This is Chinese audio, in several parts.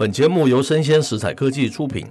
本节目由生鲜食材科技出品，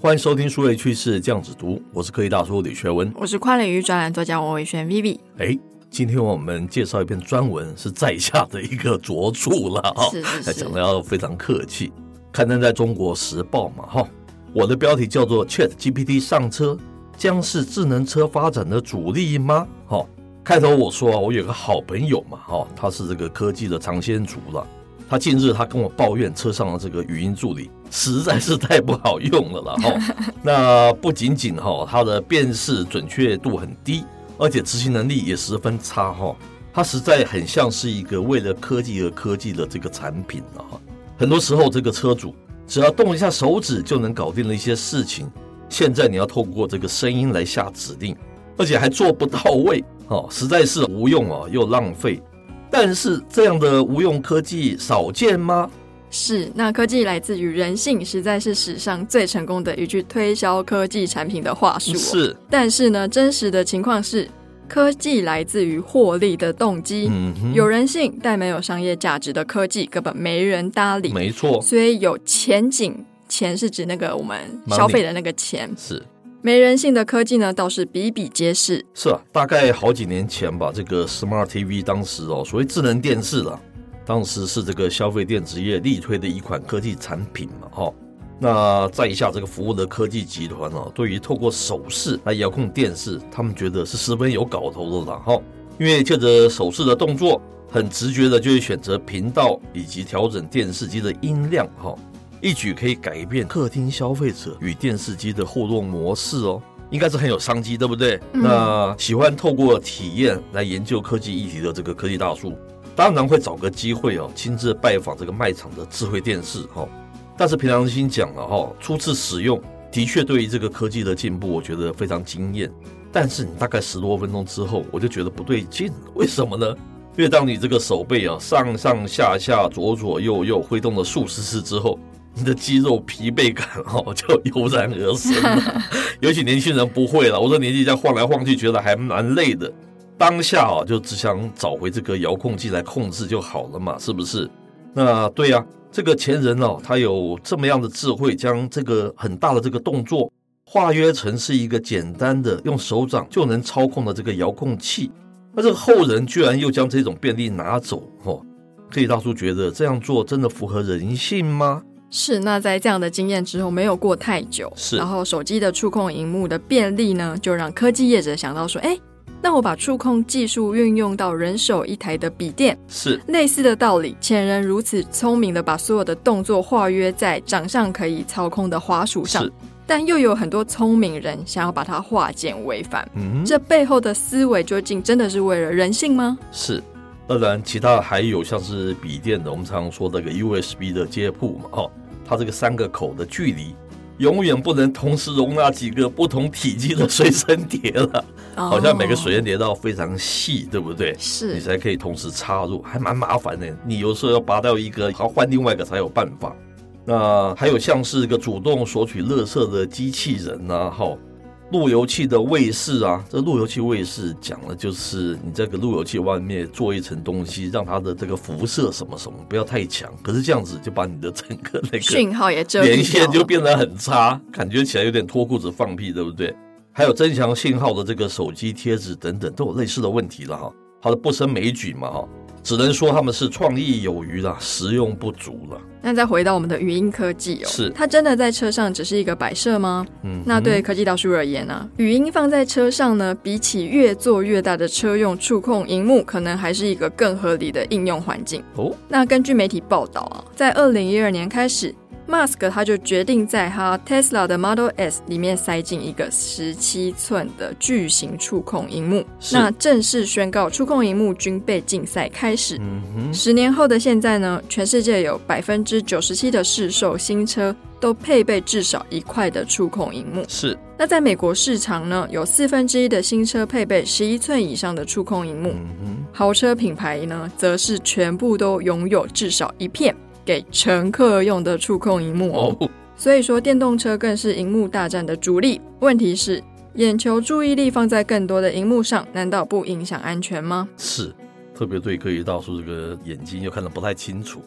欢迎收听数位趋势酱子读，我是科技大叔李学文，我是跨领域专栏作家王维轩 Vivi。哎，今天我们介绍一篇专文，是在下的一个着著了啊，是是是，讲的要非常客气，刊登在中国时报嘛哈。我的标题叫做 Chat GPT 上车，将是智能车发展的主力吗？哈，开头我说啊，我有个好朋友嘛哈，他是这个科技的尝鲜族了。他近日他跟我抱怨车上的这个语音助理实在是太不好用了了哈。那不仅仅哈，它的辨识准确度很低，而且执行能力也十分差哈。它实在很像是一个为了科技而科技的这个产品了哈。很多时候这个车主只要动一下手指就能搞定了一些事情，现在你要透过这个声音来下指令，而且还做不到位哦，实在是无用啊又浪费。但是这样的无用科技少见吗？是，那科技来自于人性，实在是史上最成功的一句推销科技产品的话术。是，但是呢，真实的情况是，科技来自于获利的动机。嗯，有人性但没有商业价值的科技，根本没人搭理。没错，所以有前景，钱是指那个我们消费的那个钱。是。没人性的科技呢，倒是比比皆是。是啊，大概好几年前吧，这个 Smart TV 当时哦，所谓智能电视了，当时是这个消费电子业力推的一款科技产品嘛，哈。那在下这个服务的科技集团哦，对于透过手势来遥控电视，他们觉得是十分有搞头的了，哈。因为借着手势的动作，很直觉的就会选择频道以及调整电视机的音量，哈。一举可以改变客厅消费者与电视机的互动模式哦，应该是很有商机，对不对？嗯、那喜欢透过体验来研究科技议题的这个科技大叔，当然会找个机会哦，亲自拜访这个卖场的智慧电视哈、哦。但是平常心讲了哈，初次使用的确对于这个科技的进步，我觉得非常惊艳。但是你大概十多分钟之后，我就觉得不对劲，为什么呢？因为当你这个手背啊上上下下左左右右挥动了数十次之后，你的肌肉疲惫感哦，就油然而生了。尤其年轻人不会了，我说年纪这样晃来晃去，觉得还蛮累的。当下啊，就只想找回这个遥控器来控制就好了嘛，是不是？那对呀，这个前人哦，他有这么样的智慧，将这个很大的这个动作化约成是一个简单的用手掌就能操控的这个遥控器。那这个后人居然又将这种便利拿走哦，可以大叔觉得这样做真的符合人性吗？是，那在这样的经验之后，没有过太久，是，然后手机的触控荧幕的便利呢，就让科技业者想到说，哎，那我把触控技术运用到人手一台的笔电，是类似的道理。前人如此聪明的把所有的动作化约在掌上可以操控的滑鼠上，但又有很多聪明人想要把它化简为繁，嗯，这背后的思维究竟真的是为了人性吗？是。当然，其他还有像是笔电的，我们常常说那个 USB 的接埠嘛，哈，它这个三个口的距离，永远不能同时容纳几个不同体积的随身碟了，好像每个随身碟都要非常细，对不对？是，你才可以同时插入，还蛮麻烦的。你有时候要拔掉一个，还要换另外一个才有办法。那还有像是一个主动索取垃圾的机器人呐，哈。路由器的卫士啊，这路由器卫士讲的就是你这个路由器外面做一层东西，让它的这个辐射什么什么不要太强。可是这样子就把你的整个那个讯号也遮连线就变得很差，感觉起来有点脱裤子放屁，对不对？还有增强信号的这个手机贴纸等等，都有类似的问题了哈。它的不胜枚举嘛哈。只能说他们是创意有余了，实用不足了。那再回到我们的语音科技哦，是它真的在车上只是一个摆设吗？嗯，那对科技大叔而言呢、啊，语音放在车上呢，比起越做越大的车用触控荧幕，可能还是一个更合理的应用环境哦。那根据媒体报道啊，在二零一二年开始，，Musk 他就决定在他 Tesla 的 Model S 里面塞进一个十七寸的巨型触控荧幕，那正式宣告触控荧幕军备竞赛开始。嗯、十年后的现在呢，全世界有百分之九十七的市售新车都配备至少一块的触控荧幕。是。那在美国市场呢，有四分之一的新车配备十一寸以上的触控荧幕。嗯、豪车品牌呢，则是全部都拥有至少一片。给乘客用的触控荧幕哦，所以说电动车更是荧幕大战的主力。问题是，眼球注意力放在更多的荧幕上，难道不影响安全吗？是，特别对科技大叔这个眼睛又看得不太清楚，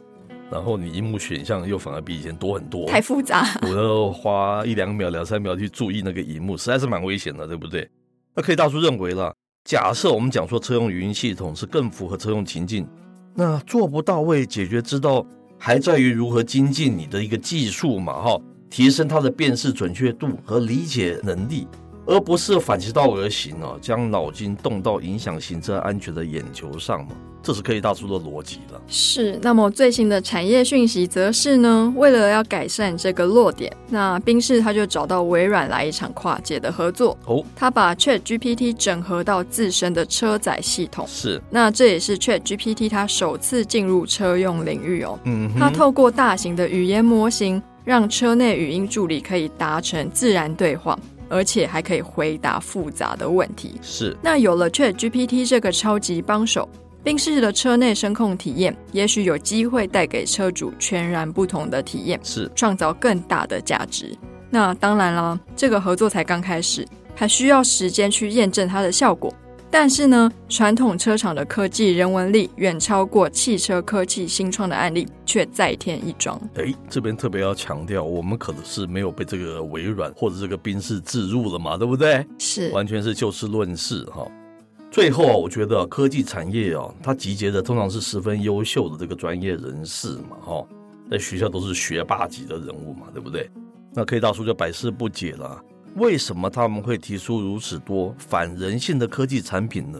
然后你荧幕选项又反而比以前多很多，太复杂，我要花一两秒、两三秒去注意那个荧幕，实在是蛮危险的，对不对？那可以大叔认为了，假设我们讲说车用语音系统是更符合车用情境，那做不到位解决之道。还在于如何精进你的一个技术嘛，哈，提升它的辨识准确度和理解能力，而不是反其道而行哦，将脑筋动到影响行车安全的眼球上嘛。这是科技大叔的逻辑了。是，那么最新的产业讯息则是呢，为了要改善这个弱点，那宾士他就找到微软来一场跨界的合作。哦，他把 Chat GPT 整合到自身的车载系统。是，那这也是 Chat GPT 它首次进入车用领域哦。嗯，它透过大型的语言模型，让车内语音助理可以达成自然对话，而且还可以回答复杂的问题。是，那有了 Chat GPT 这个超级帮手。宾士的车内声控体验，也许有机会带给车主全然不同的体验，是创造更大的价值。那当然啦，这个合作才刚开始，还需要时间去验证它的效果。但是呢，传统车厂的科技人文力远超过汽车科技新创的案例，却再添一桩。哎，这边特别要强调，我们可能是没有被这个微软或者这个宾士置入了嘛，对不对？是，完全是就事论事哈。最后啊，我觉得科技产业啊，它集结的通常是十分优秀的这个专业人士嘛，哈，在学校都是学霸级的人物嘛，对不对？那 K 大叔就百思不解了，为什么他们会提出如此多反人性的科技产品呢？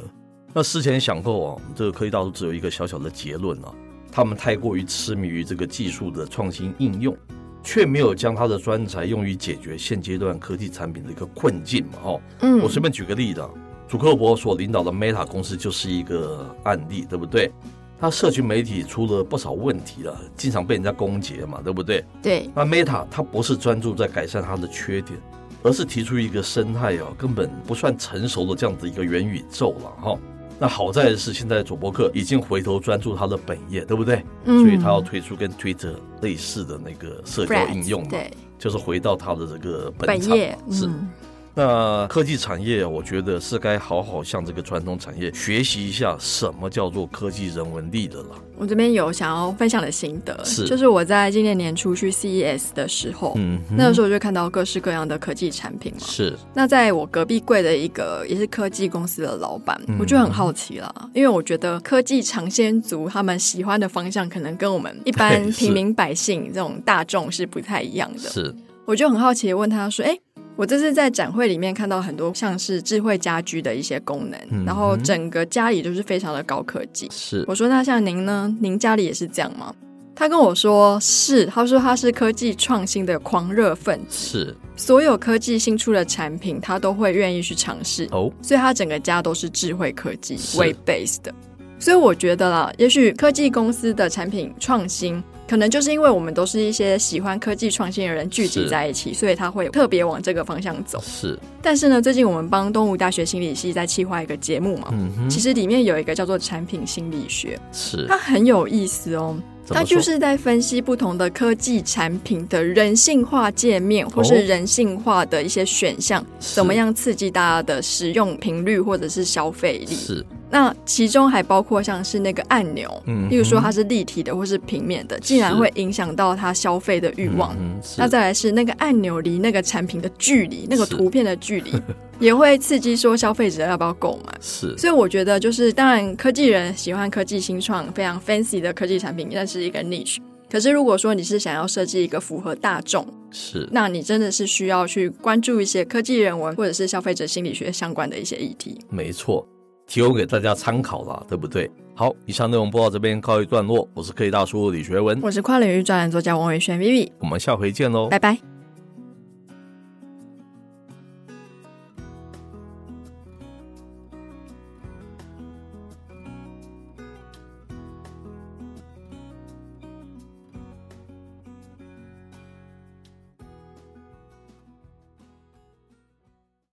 那思前想后啊，这个科技大叔只有一个小小的结论啊，他们太过于痴迷于这个技术的创新应用，却没有将他的专才用于解决现阶段科技产品的一个困境嘛，哦。嗯，我随便举个例子啊。祖克伯所领导的 Meta 公司就是一个案例，对不对？他社群媒体出了不少问题了，经常被人家攻击嘛，对不对？对。那 Meta 它不是专注在改善它的缺点，而是提出一个生态啊根本不算成熟的这样子一个元宇宙了哈。那好在的是，现在佐伯克已经回头专注他的本业，对不对？嗯。所以他要推出跟 Twitter 类似的那个社交应用嘛，对，就是回到他的这个本业，是。嗯那科技产业，我觉得是该好好向这个传统产业学习一下，什么叫做科技人文力的了。我这边有想要分享的心得，是就是我在今年年初去 CES 的时候，嗯，那个时候就看到各式各样的科技产品嘛。是。那在我隔壁柜的一个也是科技公司的老板，我就很好奇了，因为我觉得科技尝鲜族他们喜欢的方向，可能跟我们一般 平民百姓这种大众是不太一样的。是。我就很好奇问他说：“哎。”我这次在展会里面看到很多像是智慧家居的一些功能，嗯、然后整个家里都是非常的高科技。是，我说那像您呢？您家里也是这样吗？他跟我说是，他说他是科技创新的狂热分子，是，所有科技新出的产品他都会愿意去尝试哦，所以他整个家都是智慧科技为 base 的。所以我觉得啦，也许科技公司的产品创新。可能就是因为我们都是一些喜欢科技创新的人聚集在一起，所以他会特别往这个方向走。是，但是呢，最近我们帮东吴大学心理系在企划一个节目嘛，嗯，其实里面有一个叫做产品心理学，是，它很有意思哦。它就是在分析不同的科技产品的人性化界面，或是人性化的一些选项，怎么样刺激大家的使用频率或者是消费力。是。那其中还包括像是那个按钮，嗯，例如说它是立体的或是平面的，竟然会影响到他消费的欲望。嗯那再来是那个按钮离那个产品的距离，那个图片的距离，也会刺激说消费者要不要购买。是，所以我觉得就是，当然科技人喜欢科技新创、非常 fancy 的科技产品，那是一个 niche。可是如果说你是想要设计一个符合大众，是，那你真的是需要去关注一些科技人文或者是消费者心理学相关的一些议题。没错。提供给大家参考了，对不对？好，以上内容播到这边告一段落。我是科技大叔李学文，我是跨领域专栏作家王伟轩 Vivi，我们下回见喽，拜拜。